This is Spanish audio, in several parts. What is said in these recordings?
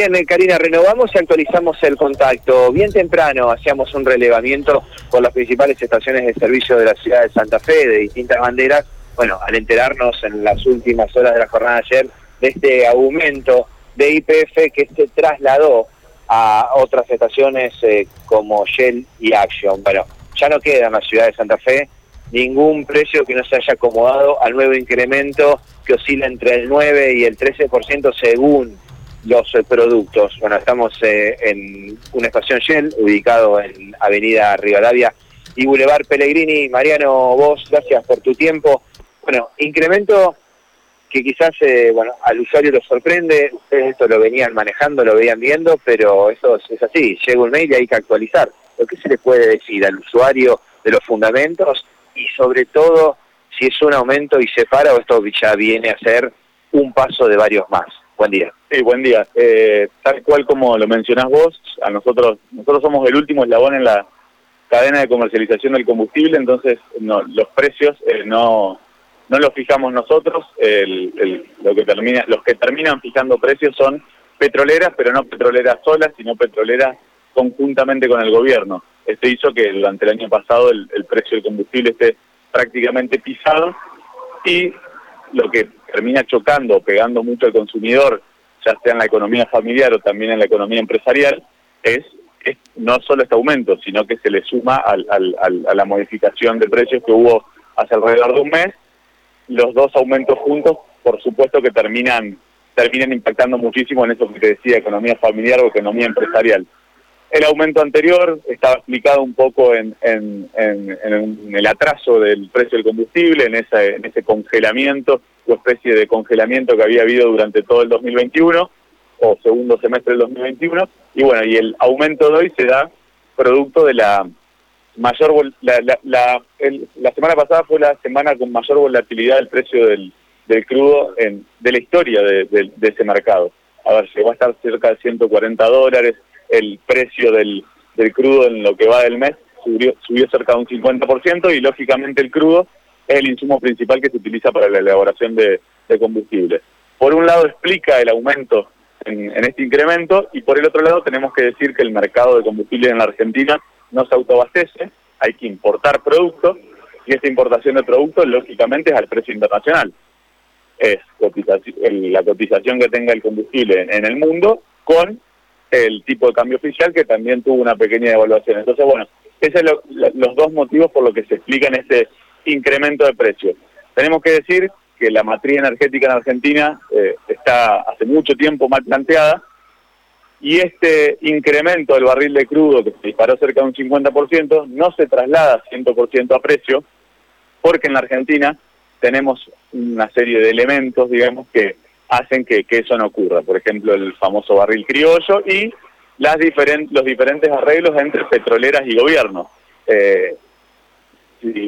Bien, eh, Karina, renovamos y actualizamos el contacto. Bien temprano hacíamos un relevamiento por las principales estaciones de servicio de la ciudad de Santa Fe, de distintas banderas. Bueno, al enterarnos en las últimas horas de la jornada de ayer de este aumento de IPF que se trasladó a otras estaciones eh, como Shell y Action. Bueno, ya no queda en la ciudad de Santa Fe ningún precio que no se haya acomodado al nuevo incremento que oscila entre el 9 y el 13% según los productos. Bueno, estamos eh, en una estación Shell ubicado en Avenida Rivadavia y Boulevard Pellegrini. Mariano, vos, gracias por tu tiempo. Bueno, incremento que quizás eh, bueno al usuario lo sorprende, ustedes esto lo venían manejando, lo veían viendo, pero eso es, así, llega un mail y hay que actualizar. ¿Lo que se le puede decir al usuario de los fundamentos y sobre todo si es un aumento y se para o esto ya viene a ser un paso de varios más? Buen día. Sí, buen día. Eh, tal cual como lo mencionás vos, a nosotros nosotros somos el último eslabón en la cadena de comercialización del combustible, entonces no, los precios eh, no no los fijamos nosotros, lo que termina, los que terminan fijando precios son petroleras, pero no petroleras solas, sino petroleras conjuntamente con el gobierno. Esto hizo que durante el año pasado el, el precio del combustible esté prácticamente pisado y lo que termina chocando pegando mucho al consumidor, ya sea en la economía familiar o también en la economía empresarial, es, no solo este aumento, sino que se le suma al, a la modificación de precios que hubo hace alrededor de un mes. Los dos aumentos juntos, por supuesto que terminan, terminan impactando muchísimo en eso que te decía, economía familiar o economía empresarial. El aumento anterior estaba explicado un poco en, el atraso del precio del combustible, en, en ese congelamiento o especie de congelamiento que había habido durante todo el 2021 o segundo semestre del 2021. Y bueno, y el aumento de hoy se da producto de la mayor... La, la, semana pasada fue la semana con mayor volatilidad del precio del, crudo en, de la historia de ese mercado. A ver, llegó a estar cerca de 140 dólares el precio del, del crudo en lo que va del mes subió, subió cerca de un 50% y lógicamente el crudo es el insumo principal que se utiliza para la elaboración de, de combustible. Por un lado explica el aumento en, en, este incremento y por el otro lado tenemos que decir que el mercado de combustible en la Argentina no se autoabastece, hay que importar productos y esta importación de productos lógicamente es al precio internacional. Es la cotización que tenga el combustible en el mundo con el tipo de cambio oficial que también tuvo una pequeña devaluación. Entonces, bueno, esos son los dos motivos por los que se explican este incremento de precios. Tenemos que decir que la matriz energética en Argentina eh, está hace mucho tiempo mal planteada y este incremento del barril de crudo que se disparó cerca de un 50% no se traslada 100% a precio porque en la Argentina tenemos una serie de elementos, digamos, que hacen que, eso no ocurra. Por ejemplo, el famoso barril criollo y las los diferentes arreglos entre petroleras y gobierno. Eh,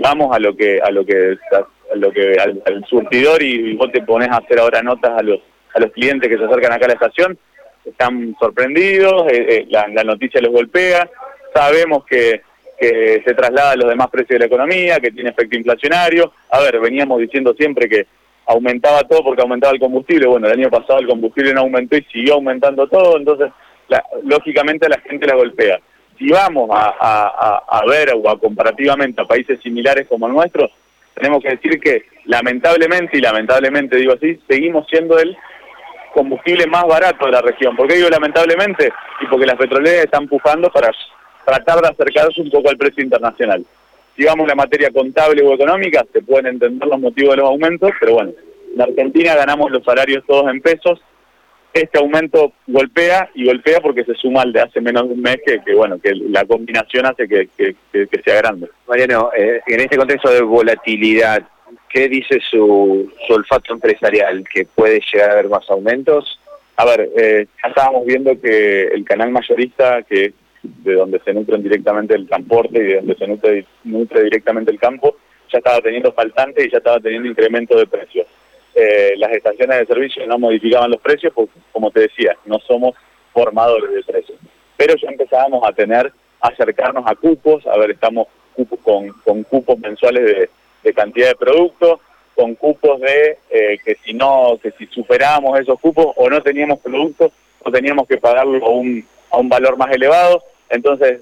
vamos a lo que a lo que a lo que al, surtidor y vos te pones a hacer ahora notas a los a los clientes que se acercan acá a la estación están sorprendidos eh, eh, la, la, noticia les golpea sabemos que, que se traslada a los demás precios de la economía que tiene efecto inflacionario a ver veníamos diciendo siempre que aumentaba todo porque aumentaba el combustible. Bueno, el año pasado el combustible no aumentó y siguió aumentando todo, entonces lógicamente la gente la golpea. Si vamos a, ver o a comparativamente a países similares como el nuestro, tenemos que decir que lamentablemente, y lamentablemente digo así, seguimos siendo el combustible más barato de la región. ¿Por qué digo lamentablemente? Y porque las petroleras están empujando para tratar de acercarse un poco al precio internacional a la materia contable o económica, se pueden entender los motivos de los aumentos, pero bueno, en Argentina ganamos los salarios todos en pesos. Este aumento golpea y golpea porque se suma al de hace menos de un mes que, bueno, que la combinación hace que, sea grande. Mariano, eh, en este contexto de volatilidad, ¿qué dice su, olfato empresarial? ¿Que puede llegar a haber más aumentos? A ver, eh, ya estábamos viendo que el canal mayorista, que de donde se nutren directamente el transporte y de donde se nutre, nutre directamente el campo, ya estaba teniendo faltante y ya estaba teniendo incremento de precios. Eh, las estaciones de servicio no modificaban los precios porque, como te decía, no somos formadores de precios. Pero ya empezábamos a tener, acercarnos a cupos, a ver, estamos con, con cupos mensuales de, de cantidad de productos, con cupos de eh, que si no, que si superábamos esos cupos o no teníamos productos, o teníamos que pagarlo a un, a un valor más elevado. Entonces,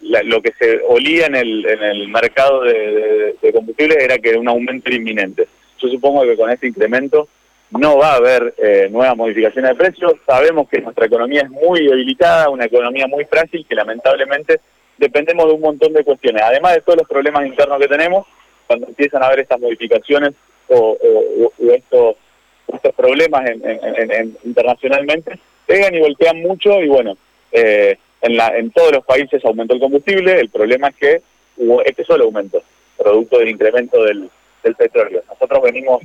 lo que se olía en el, en el mercado de, combustibles era que un aumento inminente. Yo supongo que con este incremento no va a haber eh, nuevas modificaciones de precios. Sabemos que nuestra economía es muy debilitada, una economía muy frágil que lamentablemente dependemos de un montón de cuestiones. Además de todos los problemas internos que tenemos, cuando empiezan a haber estas modificaciones o, estos, estos, problemas internacionalmente, pegan y golpean mucho y bueno, eh, en, la, en todos los países aumentó el combustible, el problema es que hubo este solo aumento, producto del incremento del, del petróleo. Nosotros venimos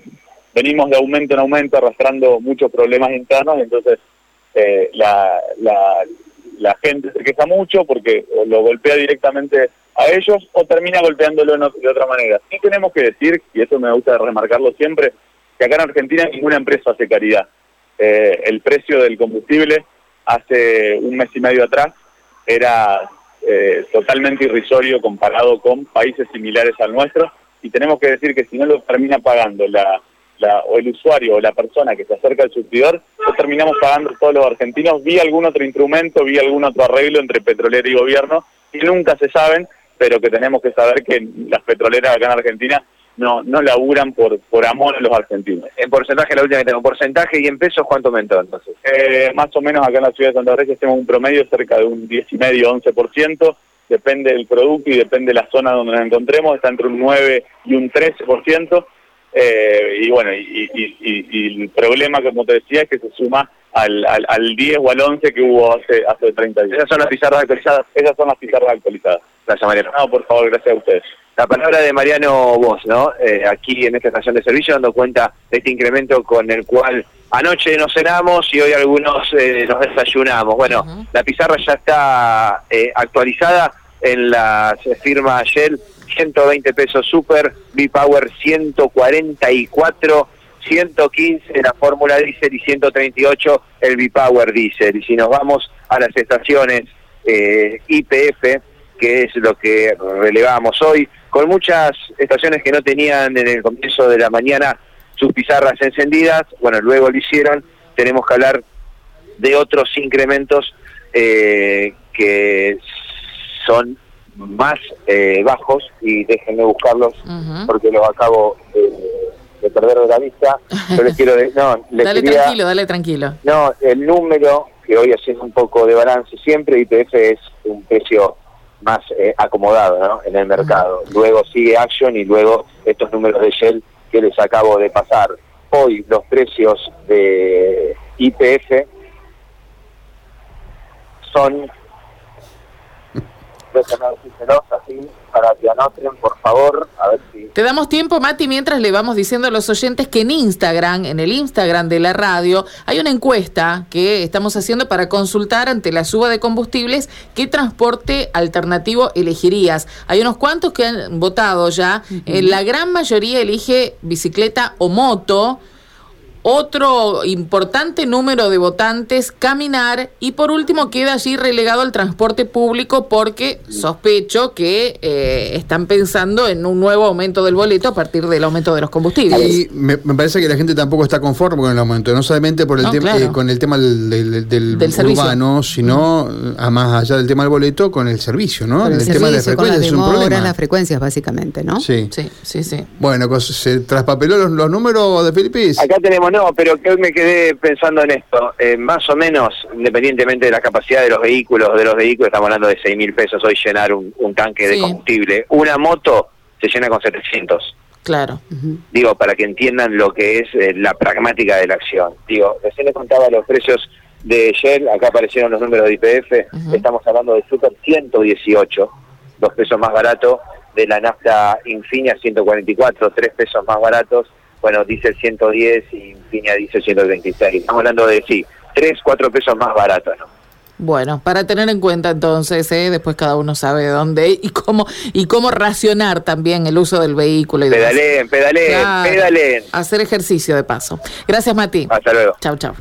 venimos de aumento en aumento arrastrando muchos problemas internos, entonces eh, la, la, gente se queja mucho porque lo golpea directamente a ellos o termina golpeándolo de otra manera. Sí tenemos que decir, y eso me gusta remarcarlo siempre, que acá en Argentina ninguna empresa hace caridad. Eh, el precio del combustible hace un mes y medio atrás era eh, totalmente irrisorio comparado con países similares al nuestro. Y tenemos que decir que si no lo termina pagando la o el usuario o la persona que se acerca al surtidor, lo terminamos pagando todos los argentinos. Vía algún otro instrumento, vía algún otro arreglo entre petrolera y gobierno, que nunca se saben, pero que tenemos que saber que las petroleras acá en Argentina no no laburan por por amor a los argentinos. En porcentaje, la última que tengo, porcentaje y en pesos, ¿cuánto aumentó entonces? Eh, más o menos acá en la ciudad de Santa Fe tenemos un promedio cerca de un 10,5, 11%, depende del producto y depende de la zona donde nos encontremos, está entre un 9 y un 13%, eh, y bueno, y, el problema, como te decía, es que se suma al, al, 10 o al 11 que hubo hace, hace 30 días. ¿Esas son las pizarras actualizadas? Esas son las pizarras actualizadas. Gracias, Mariano. No, por favor, gracias a ustedes. La palabra de Mariano Vos, ¿no? Eh, aquí en esta estación de servicio, dando cuenta de este incremento con el cual anoche nos cenamos y hoy algunos eh, nos desayunamos. Bueno, la pizarra ya está actualizada en la firma Shell 120 pesos Super, B-Power 144, 115 la Fórmula Diesel y 138 el B-Power Diesel. Y si nos vamos a las estaciones eh, IPF, que es lo que relevamos hoy, con muchas estaciones que no tenían en el comienzo de la mañana sus pizarras encendidas, bueno, luego lo hicieron, tenemos que hablar de otros incrementos eh, que son más eh, bajos y déjenme buscarlos porque los acabo de perder de la vista. Yo les quiero no, dale tranquilo, dale tranquilo. No, el número que hoy haciendo un poco de balance siempre, IPF es un precio más eh, acomodado ¿no? en el mercado. Luego sigue Action y luego estos números de Shell que les acabo de pasar. Hoy los precios de IPF son para que anoten, por favor, a ver si... Te damos tiempo, Mati, mientras le vamos diciendo a los oyentes que en Instagram, en el Instagram de la radio, hay una encuesta que estamos haciendo para consultar ante la suba de combustibles qué transporte alternativo elegirías. Hay unos cuantos que han votado ya, eh, la gran mayoría elige bicicleta o moto, otro importante número de votantes caminar y por último queda allí relegado al transporte público porque sospecho que eh, están pensando en un nuevo aumento del boleto a partir del aumento de los combustibles. Y me, parece que la gente tampoco está conforme con el aumento, no solamente por el tema eh, con el tema del, del, urbano, sino a más allá del tema del boleto con el servicio, ¿no? El, tema de las frecuencias es un problema. las frecuencias básicamente, ¿no? Sí, sí, sí. sí. Bueno, pues, se traspapeló los, los números de Felipe. Acá tenemos no, pero que hoy me quedé pensando en esto. Eh, más o menos, independientemente de la capacidad de los vehículos, de los vehículos, estamos hablando de 6 mil pesos hoy llenar un, tanque de combustible. Una moto se llena con 700. Claro. Digo, para que entiendan lo que es eh, la pragmática de la acción. Digo, recién les contaba los precios de Shell, acá aparecieron los números de IPF, estamos hablando de Super 118, dos pesos más barato, de la nafta Infinia 144, tres pesos más baratos, bueno, dice el 110 y Infinia dice 126. Estamos hablando de, sí, 3, 4 pesos más baratos, ¿no? Bueno, para tener en cuenta entonces, ¿eh? después cada uno sabe dónde y cómo y cómo racionar también el uso del vehículo. Y pedalen, pedalen, pedalen. Hacer ejercicio de paso. Gracias, Mati. Hasta luego. Chau, chau.